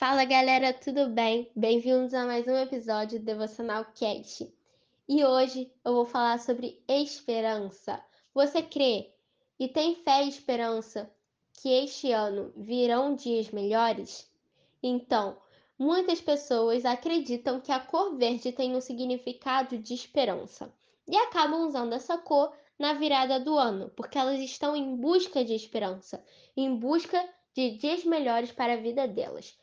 Fala galera, tudo bem? Bem-vindos a mais um episódio do Devocional Cast. E hoje eu vou falar sobre esperança. Você crê e tem fé e esperança que este ano virão dias melhores? Então, muitas pessoas acreditam que a cor verde tem um significado de esperança e acabam usando essa cor na virada do ano, porque elas estão em busca de esperança, em busca de dias melhores para a vida delas.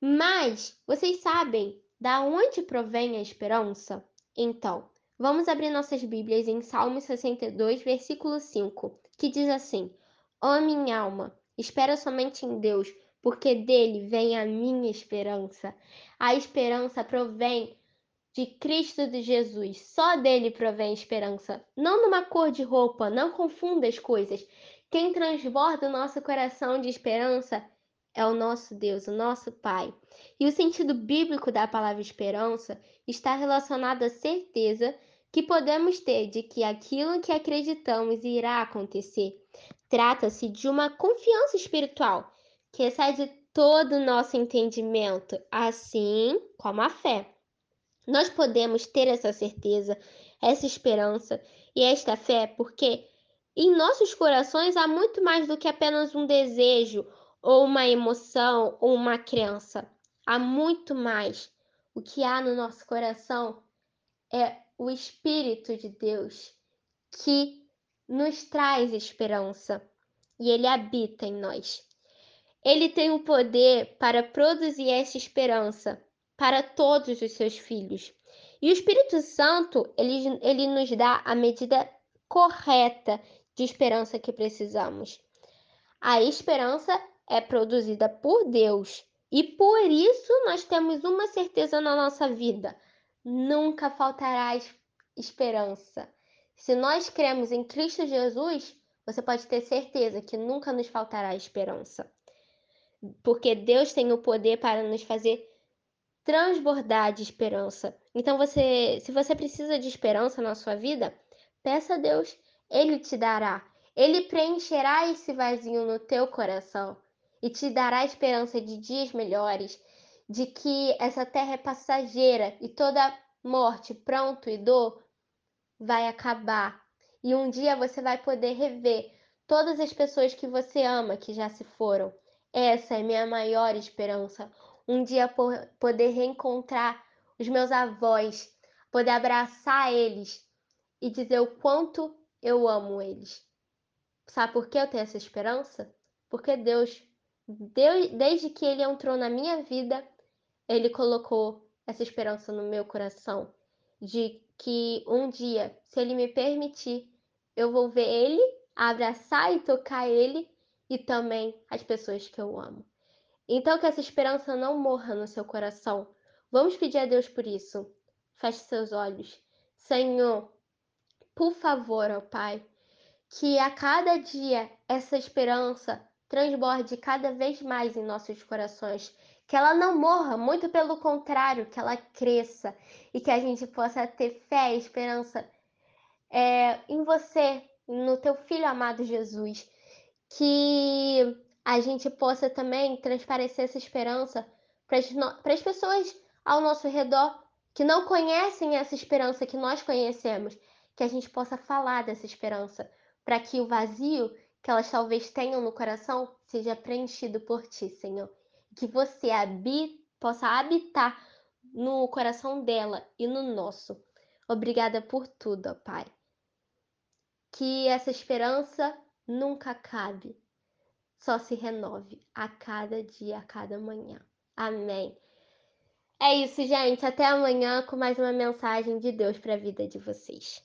Mas vocês sabem da onde provém a esperança? Então, vamos abrir nossas Bíblias em Salmo 62, versículo 5, que diz assim: Ó minha alma, espera somente em Deus, porque dele vem a minha esperança. A esperança provém de Cristo de Jesus. Só dele provém esperança. Não numa cor de roupa, não confunda as coisas. Quem transborda o nosso coração de esperança é o nosso Deus, o nosso Pai. E o sentido bíblico da palavra esperança está relacionado à certeza que podemos ter de que aquilo que acreditamos irá acontecer. Trata-se de uma confiança espiritual que excede todo o nosso entendimento, assim como a fé. Nós podemos ter essa certeza, essa esperança e esta fé porque em nossos corações há muito mais do que apenas um desejo ou uma emoção ou uma crença. Há muito mais. O que há no nosso coração é o Espírito de Deus que nos traz esperança e ele habita em nós. Ele tem o poder para produzir essa esperança para todos os seus filhos. E o Espírito Santo, ele, ele nos dá a medida correta de esperança que precisamos. A esperança é produzida por Deus. E por isso nós temos uma certeza na nossa vida: nunca faltará esperança. Se nós cremos em Cristo Jesus, você pode ter certeza que nunca nos faltará esperança. Porque Deus tem o poder para nos fazer transbordar de esperança. Então você, se você precisa de esperança na sua vida, peça a Deus, ele te dará. Ele preencherá esse vazio no teu coração e te dará esperança de dias melhores, de que essa terra é passageira e toda morte, pronto e dor vai acabar. E um dia você vai poder rever todas as pessoas que você ama que já se foram. Essa é minha maior esperança. Um dia poder reencontrar os meus avós, poder abraçar eles e dizer o quanto eu amo eles. Sabe por que eu tenho essa esperança? Porque Deus desde que ele entrou na minha vida, ele colocou essa esperança no meu coração de que um dia, se ele me permitir, eu vou ver ele, abraçar e tocar ele e também as pessoas que eu amo. Então que essa esperança não morra no seu coração. Vamos pedir a Deus por isso. Feche seus olhos. Senhor, por favor, ó Pai, que a cada dia essa esperança transborde cada vez mais em nossos corações, que ela não morra, muito pelo contrário, que ela cresça e que a gente possa ter fé e esperança é, em você, no teu filho amado Jesus, que a gente possa também transparecer essa esperança para as pessoas ao nosso redor que não conhecem essa esperança que nós conhecemos, que a gente possa falar dessa esperança, para que o vazio que elas talvez tenham no coração seja preenchido por ti, Senhor. Que você possa habitar no coração dela e no nosso. Obrigada por tudo, ó Pai. Que essa esperança nunca acabe, só se renove a cada dia, a cada manhã. Amém. É isso, gente. Até amanhã com mais uma mensagem de Deus para a vida de vocês.